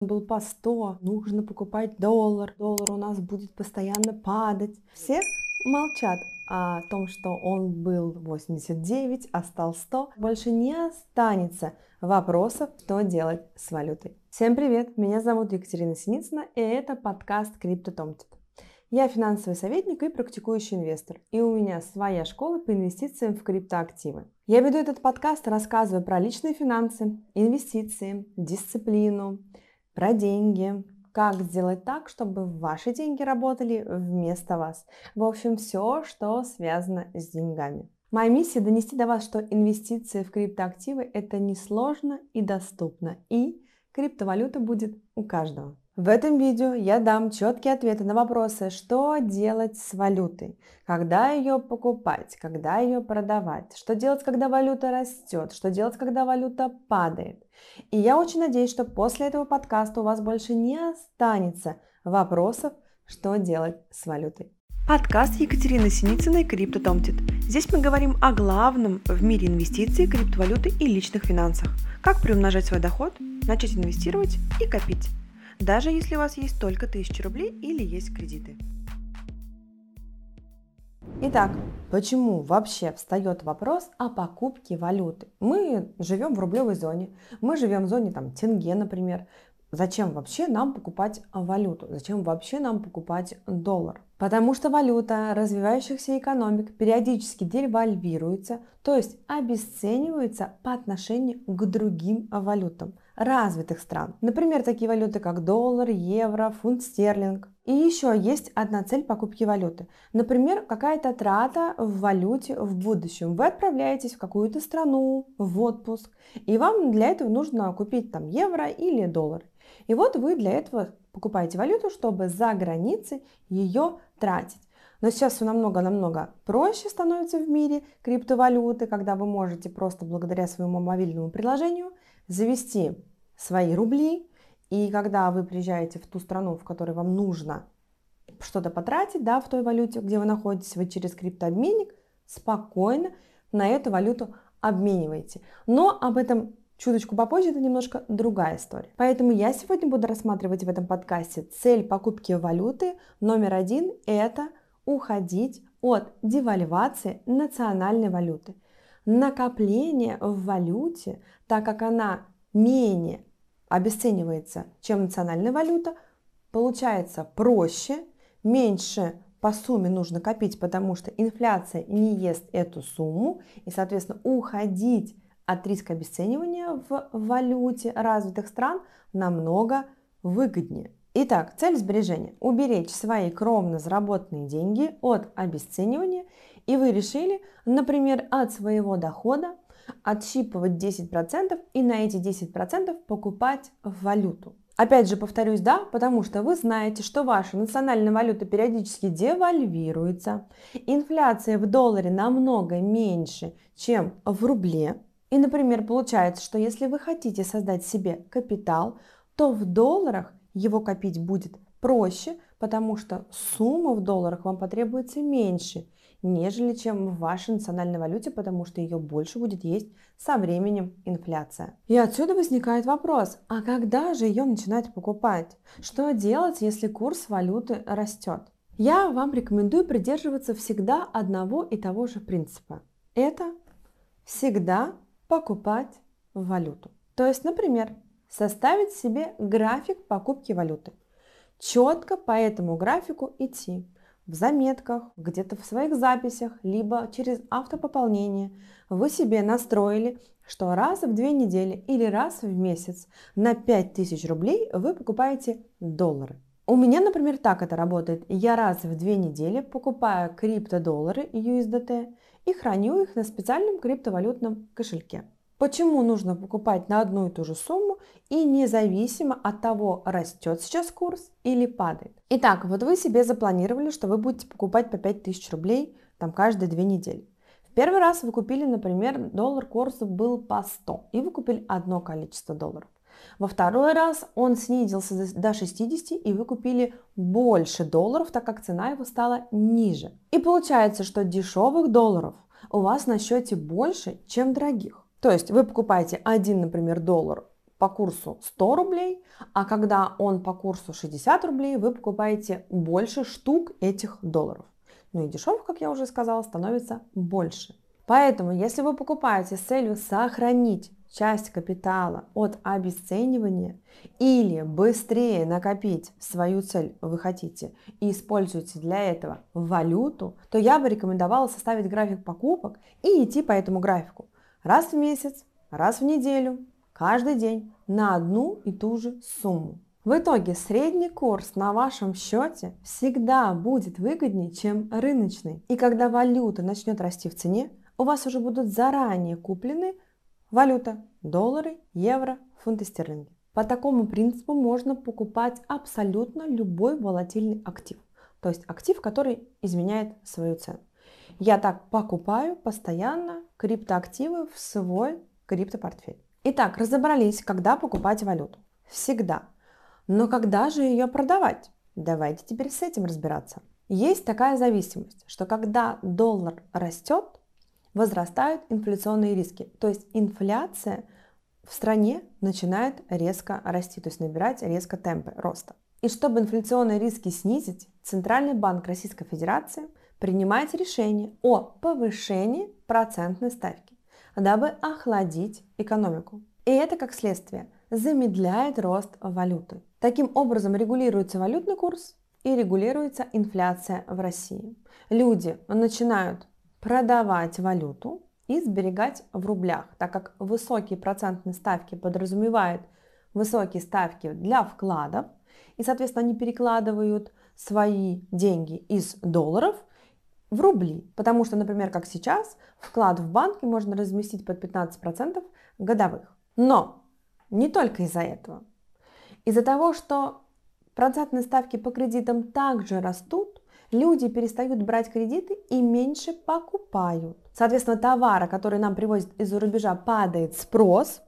был по 100, нужно покупать доллар, доллар у нас будет постоянно падать. Все молчат о том, что он был 89, а стал 100. Больше не останется вопросов, что делать с валютой. Всем привет, меня зовут Екатерина Синицына, и это подкаст CryptoTomtit. Я финансовый советник и практикующий инвестор, и у меня своя школа по инвестициям в криптоактивы. Я веду этот подкаст, рассказываю про личные финансы, инвестиции, дисциплину, про деньги, как сделать так, чтобы ваши деньги работали вместо вас. В общем, все, что связано с деньгами. Моя миссия донести до вас, что инвестиции в криптоактивы это несложно и доступно, и криптовалюта будет у каждого. В этом видео я дам четкие ответы на вопросы, что делать с валютой, когда ее покупать, когда ее продавать, что делать, когда валюта растет, что делать, когда валюта падает. И я очень надеюсь, что после этого подкаста у вас больше не останется вопросов, что делать с валютой. Подкаст Екатерины Синицыной «Криптотомтит». Здесь мы говорим о главном в мире инвестиций, криптовалюты и личных финансах. Как приумножать свой доход, начать инвестировать и копить даже если у вас есть только 1000 рублей или есть кредиты. Итак, почему вообще встает вопрос о покупке валюты? Мы живем в рублевой зоне, мы живем в зоне там тенге, например. Зачем вообще нам покупать валюту? Зачем вообще нам покупать доллар? Потому что валюта развивающихся экономик периодически девальвируется, то есть обесценивается по отношению к другим валютам развитых стран. Например, такие валюты, как доллар, евро, фунт стерлинг. И еще есть одна цель покупки валюты. Например, какая-то трата в валюте в будущем. Вы отправляетесь в какую-то страну, в отпуск, и вам для этого нужно купить там евро или доллар. И вот вы для этого покупаете валюту, чтобы за границей ее тратить. Но сейчас все намного-намного проще становится в мире криптовалюты, когда вы можете просто благодаря своему мобильному приложению завести свои рубли, и когда вы приезжаете в ту страну, в которой вам нужно что-то потратить, да, в той валюте, где вы находитесь, вы через криптообменник спокойно на эту валюту обмениваете. Но об этом чуточку попозже, это немножко другая история. Поэтому я сегодня буду рассматривать в этом подкасте цель покупки валюты. Номер один – это уходить от девальвации национальной валюты. Накопление в валюте, так как она менее обесценивается, чем национальная валюта, получается проще, меньше по сумме нужно копить, потому что инфляция не ест эту сумму, и, соответственно, уходить от риска обесценивания в валюте развитых стран намного выгоднее. Итак, цель сбережения – уберечь свои кровно заработанные деньги от обесценивания, и вы решили, например, от своего дохода отщипывать 10% и на эти 10% покупать валюту. Опять же повторюсь, да, потому что вы знаете, что ваша национальная валюта периодически девальвируется, инфляция в долларе намного меньше, чем в рубле. И, например, получается, что если вы хотите создать себе капитал, то в долларах его копить будет проще, потому что сумма в долларах вам потребуется меньше – нежели чем в вашей национальной валюте, потому что ее больше будет есть со временем инфляция. И отсюда возникает вопрос, а когда же ее начинать покупать? Что делать, если курс валюты растет? Я вам рекомендую придерживаться всегда одного и того же принципа. Это всегда покупать валюту. То есть, например, составить себе график покупки валюты. Четко по этому графику идти в заметках, где-то в своих записях, либо через автопополнение вы себе настроили, что раз в две недели или раз в месяц на 5000 рублей вы покупаете доллары. У меня, например, так это работает. Я раз в две недели покупаю криптодоллары USDT и храню их на специальном криптовалютном кошельке. Почему нужно покупать на одну и ту же сумму и независимо от того, растет сейчас курс или падает? Итак, вот вы себе запланировали, что вы будете покупать по 5000 рублей там каждые две недели. В первый раз вы купили, например, доллар курс был по 100, и вы купили одно количество долларов. Во второй раз он снизился до 60, и вы купили больше долларов, так как цена его стала ниже. И получается, что дешевых долларов у вас на счете больше, чем дорогих. То есть вы покупаете один, например, доллар по курсу 100 рублей, а когда он по курсу 60 рублей, вы покупаете больше штук этих долларов. Ну и дешевых, как я уже сказала, становится больше. Поэтому, если вы покупаете с целью сохранить часть капитала от обесценивания или быстрее накопить свою цель вы хотите и используете для этого валюту, то я бы рекомендовала составить график покупок и идти по этому графику раз в месяц, раз в неделю, каждый день на одну и ту же сумму. В итоге средний курс на вашем счете всегда будет выгоднее, чем рыночный. И когда валюта начнет расти в цене, у вас уже будут заранее куплены валюта, доллары, евро, фунты стерлинги. По такому принципу можно покупать абсолютно любой волатильный актив. То есть актив, который изменяет свою цену. Я так покупаю постоянно криптоактивы в свой криптопортфель. Итак, разобрались, когда покупать валюту. Всегда. Но когда же ее продавать? Давайте теперь с этим разбираться. Есть такая зависимость, что когда доллар растет, возрастают инфляционные риски. То есть инфляция в стране начинает резко расти, то есть набирать резко темпы роста. И чтобы инфляционные риски снизить, Центральный банк Российской Федерации принимает решение о повышении процентной ставки, дабы охладить экономику. И это, как следствие, замедляет рост валюты. Таким образом регулируется валютный курс и регулируется инфляция в России. Люди начинают продавать валюту и сберегать в рублях, так как высокие процентные ставки подразумевают высокие ставки для вкладов, и, соответственно, они перекладывают свои деньги из долларов в рубли. Потому что, например, как сейчас, вклад в банке можно разместить под 15% годовых. Но не только из-за этого. Из-за того, что процентные ставки по кредитам также растут, люди перестают брать кредиты и меньше покупают. Соответственно, товара, который нам привозят из-за рубежа, падает спрос,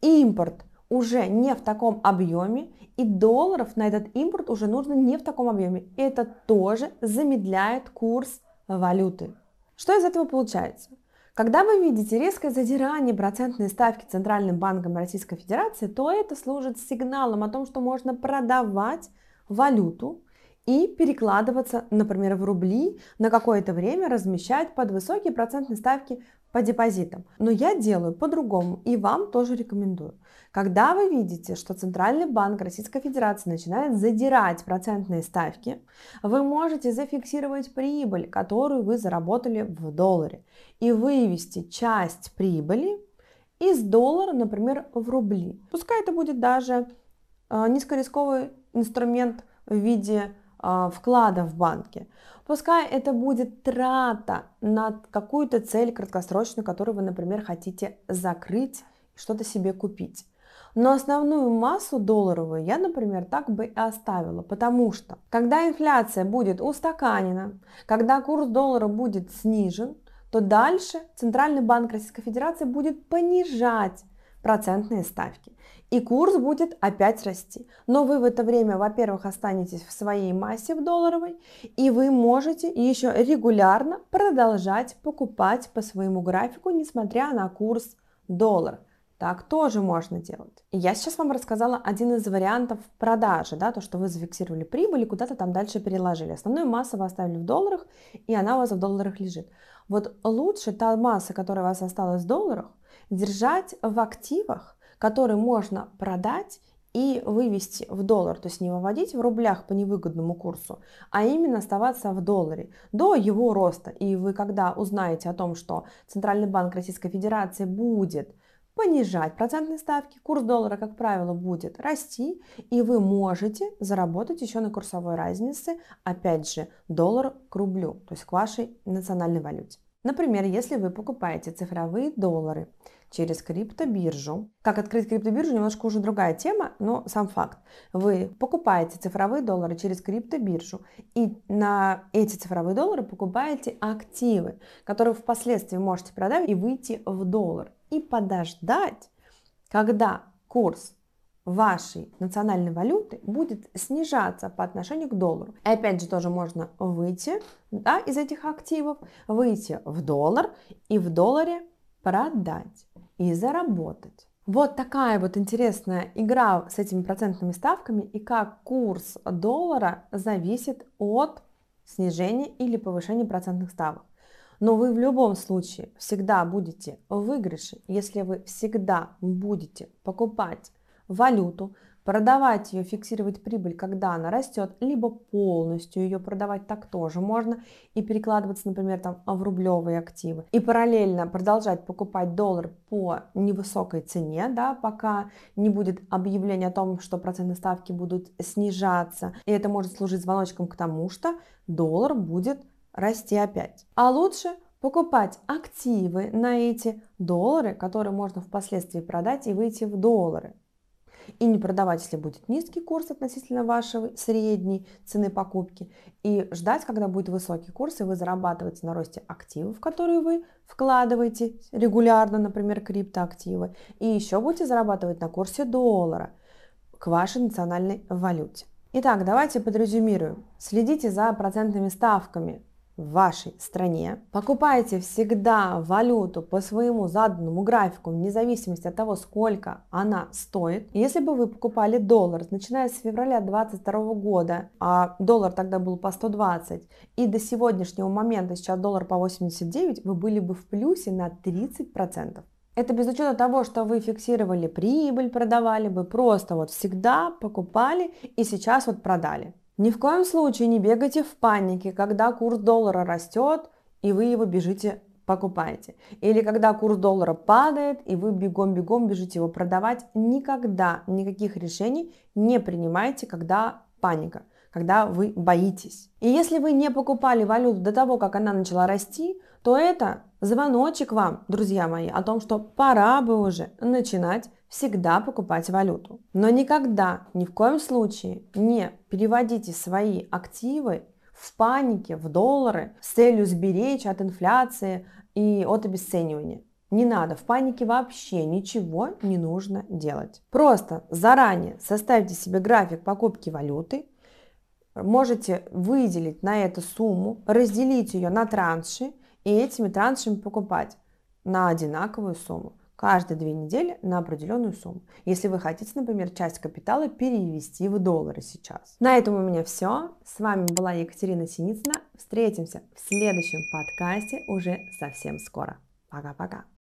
импорт уже не в таком объеме, и долларов на этот импорт уже нужно не в таком объеме. Это тоже замедляет курс валюты. Что из этого получается? Когда вы видите резкое задирание процентной ставки Центральным банком Российской Федерации, то это служит сигналом о том, что можно продавать валюту и перекладываться, например, в рубли на какое-то время, размещать под высокие процентные ставки по депозитам. Но я делаю по-другому и вам тоже рекомендую. Когда вы видите, что Центральный банк Российской Федерации начинает задирать процентные ставки, вы можете зафиксировать прибыль, которую вы заработали в долларе, и вывести часть прибыли из доллара, например, в рубли. Пускай это будет даже э, низкорисковый инструмент в виде вклада в банке. Пускай это будет трата на какую-то цель краткосрочную, которую вы, например, хотите закрыть, что-то себе купить. Но основную массу долларовую я, например, так бы и оставила, потому что когда инфляция будет устаканена, когда курс доллара будет снижен, то дальше Центральный банк Российской Федерации будет понижать процентные ставки. И курс будет опять расти. Но вы в это время, во-первых, останетесь в своей массе в долларовой, и вы можете еще регулярно продолжать покупать по своему графику, несмотря на курс доллара. Так тоже можно делать. Я сейчас вам рассказала один из вариантов продажи, да, то, что вы зафиксировали прибыль и куда-то там дальше переложили. Основную массу вы оставили в долларах, и она у вас в долларах лежит. Вот лучше та масса, которая у вас осталась в долларах, держать в активах, которые можно продать и вывести в доллар, то есть не выводить в рублях по невыгодному курсу, а именно оставаться в долларе до его роста. И вы когда узнаете о том, что Центральный банк Российской Федерации будет понижать процентные ставки, курс доллара, как правило, будет расти, и вы можете заработать еще на курсовой разнице, опять же, доллар к рублю, то есть к вашей национальной валюте. Например, если вы покупаете цифровые доллары через криптобиржу. Как открыть криптобиржу, немножко уже другая тема, но сам факт. Вы покупаете цифровые доллары через криптобиржу и на эти цифровые доллары покупаете активы, которые впоследствии можете продать и выйти в доллар и подождать, когда курс вашей национальной валюты будет снижаться по отношению к доллару. И опять же тоже можно выйти да, из этих активов, выйти в доллар и в долларе продать и заработать. Вот такая вот интересная игра с этими процентными ставками и как курс доллара зависит от снижения или повышения процентных ставок. Но вы в любом случае всегда будете в выигрыше, если вы всегда будете покупать валюту, продавать ее, фиксировать прибыль, когда она растет, либо полностью ее продавать, так тоже можно, и перекладываться, например, там, в рублевые активы, и параллельно продолжать покупать доллар по невысокой цене, да, пока не будет объявления о том, что процентные ставки будут снижаться, и это может служить звоночком к тому, что доллар будет расти опять. А лучше покупать активы на эти доллары, которые можно впоследствии продать и выйти в доллары и не продавать, если будет низкий курс относительно вашей средней цены покупки, и ждать, когда будет высокий курс, и вы зарабатываете на росте активов, которые вы вкладываете регулярно, например, криптоактивы, и еще будете зарабатывать на курсе доллара к вашей национальной валюте. Итак, давайте подрезюмируем. Следите за процентными ставками в вашей стране. Покупайте всегда валюту по своему заданному графику, вне зависимости от того, сколько она стоит. Если бы вы покупали доллар, начиная с февраля 2022 года, а доллар тогда был по 120, и до сегодняшнего момента сейчас доллар по 89, вы были бы в плюсе на 30%. Это без учета того, что вы фиксировали прибыль, продавали бы, просто вот всегда покупали и сейчас вот продали. Ни в коем случае не бегайте в панике, когда курс доллара растет, и вы его бежите покупаете. Или когда курс доллара падает, и вы бегом-бегом бежите его продавать. Никогда никаких решений не принимайте, когда паника, когда вы боитесь. И если вы не покупали валюту до того, как она начала расти, то это звоночек вам, друзья мои, о том, что пора бы уже начинать всегда покупать валюту. Но никогда, ни в коем случае не переводите свои активы в панике, в доллары с целью сберечь от инфляции и от обесценивания. Не надо, в панике вообще ничего не нужно делать. Просто заранее составьте себе график покупки валюты, можете выделить на эту сумму, разделить ее на транши и этими траншами покупать на одинаковую сумму каждые две недели на определенную сумму. Если вы хотите, например, часть капитала перевести в доллары сейчас. На этом у меня все. С вами была Екатерина Синицына. Встретимся в следующем подкасте уже совсем скоро. Пока-пока.